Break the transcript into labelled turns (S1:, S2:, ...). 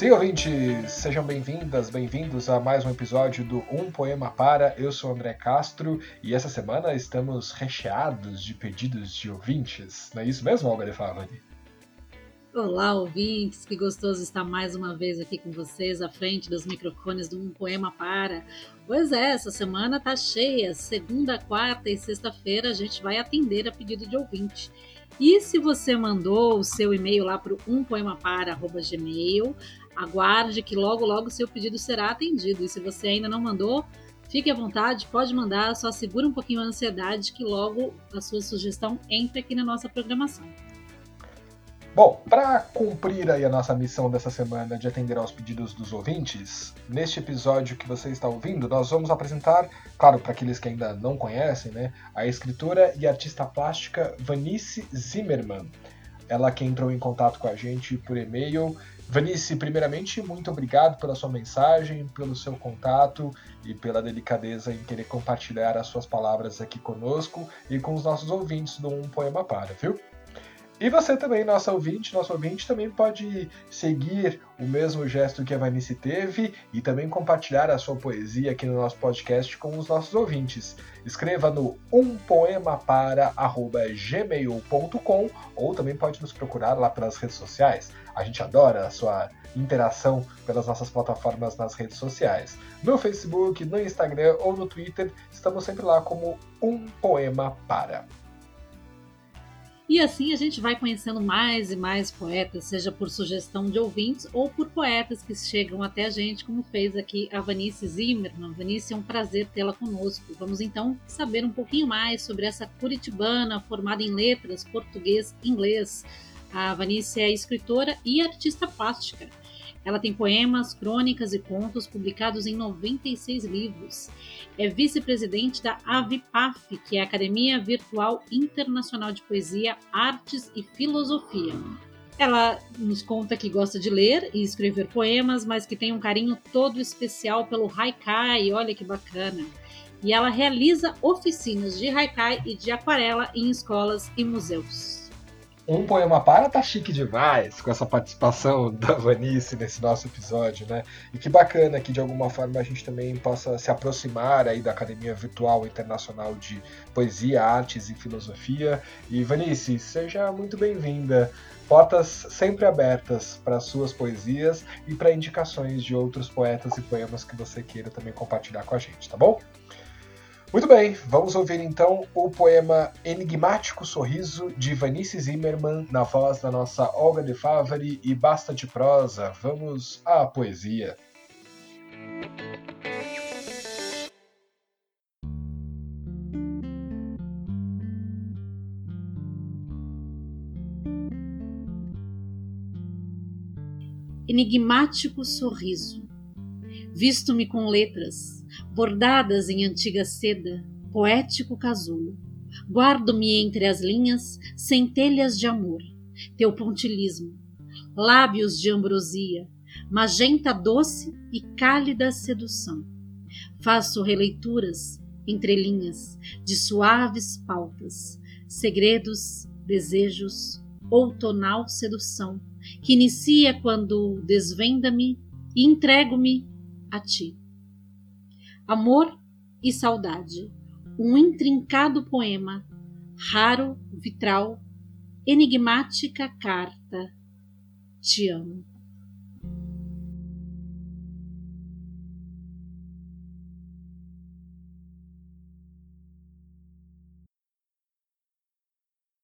S1: Sim, ouvintes, sejam bem-vindas, bem-vindos a mais um episódio do Um Poema Para. Eu sou André Castro e essa semana estamos recheados de pedidos de ouvintes. Não é isso mesmo, de Favani?
S2: Olá, ouvintes, que gostoso estar mais uma vez aqui com vocês à frente dos microfones do Um Poema Para. Pois é, essa semana tá cheia. Segunda, quarta e sexta-feira a gente vai atender a pedido de ouvinte. E se você mandou o seu e-mail lá para o umpoemapara.gmail, aguarde que logo, logo seu pedido será atendido. E se você ainda não mandou, fique à vontade, pode mandar, só segura um pouquinho a ansiedade que logo a sua sugestão entra aqui na nossa programação.
S1: Bom, para cumprir aí a nossa missão dessa semana de atender aos pedidos dos ouvintes, neste episódio que você está ouvindo, nós vamos apresentar, claro, para aqueles que ainda não conhecem, né, a escritora e artista plástica Vanice Zimmermann. Ela que entrou em contato com a gente por e-mail. Vanice, primeiramente, muito obrigado pela sua mensagem, pelo seu contato e pela delicadeza em querer compartilhar as suas palavras aqui conosco e com os nossos ouvintes do Um Poema Para, viu? E você também, nosso ouvinte, nosso ouvinte também pode seguir o mesmo gesto que a Vanice teve e também compartilhar a sua poesia aqui no nosso podcast com os nossos ouvintes. Escreva no umpoemapara@gmail.com ou também pode nos procurar lá pelas redes sociais. A gente adora a sua interação pelas nossas plataformas nas redes sociais. No Facebook, no Instagram ou no Twitter, estamos sempre lá como Um Poema Para.
S2: E assim a gente vai conhecendo mais e mais poetas, seja por sugestão de ouvintes ou por poetas que chegam até a gente, como fez aqui a Vanice Zimmermann. Vanice, é um prazer tê-la conosco. Vamos então saber um pouquinho mais sobre essa curitibana formada em letras, português e inglês. A Vanice é escritora e artista plástica. Ela tem poemas, crônicas e contos publicados em 96 livros. É vice-presidente da AVIPAF, que é a Academia Virtual Internacional de Poesia, Artes e Filosofia. Ela nos conta que gosta de ler e escrever poemas, mas que tem um carinho todo especial pelo haikai, olha que bacana. E ela realiza oficinas de haikai e de aquarela em escolas e museus.
S1: Um poema para tá chique demais com essa participação da Vanice nesse nosso episódio, né? E que bacana que de alguma forma a gente também possa se aproximar aí da Academia Virtual Internacional de Poesia, Artes e Filosofia. E Vanice, seja muito bem-vinda. Portas sempre abertas para suas poesias e para indicações de outros poetas e poemas que você queira também compartilhar com a gente, tá bom? Muito bem, vamos ouvir então o poema Enigmático Sorriso de Vanice Zimmermann na voz da nossa Olga de Favari e Basta de Prosa. Vamos à poesia.
S2: Enigmático sorriso. Visto-me com letras, bordadas em antiga seda, poético casulo. Guardo-me entre as linhas centelhas de amor, teu pontilismo, lábios de ambrosia, magenta doce e cálida sedução. Faço releituras, entre linhas, de suaves pautas, segredos, desejos, outonal sedução, que inicia quando desvenda-me e entrego-me a ti. Amor e Saudade, um intrincado poema, raro, vitral, enigmática carta. Te amo.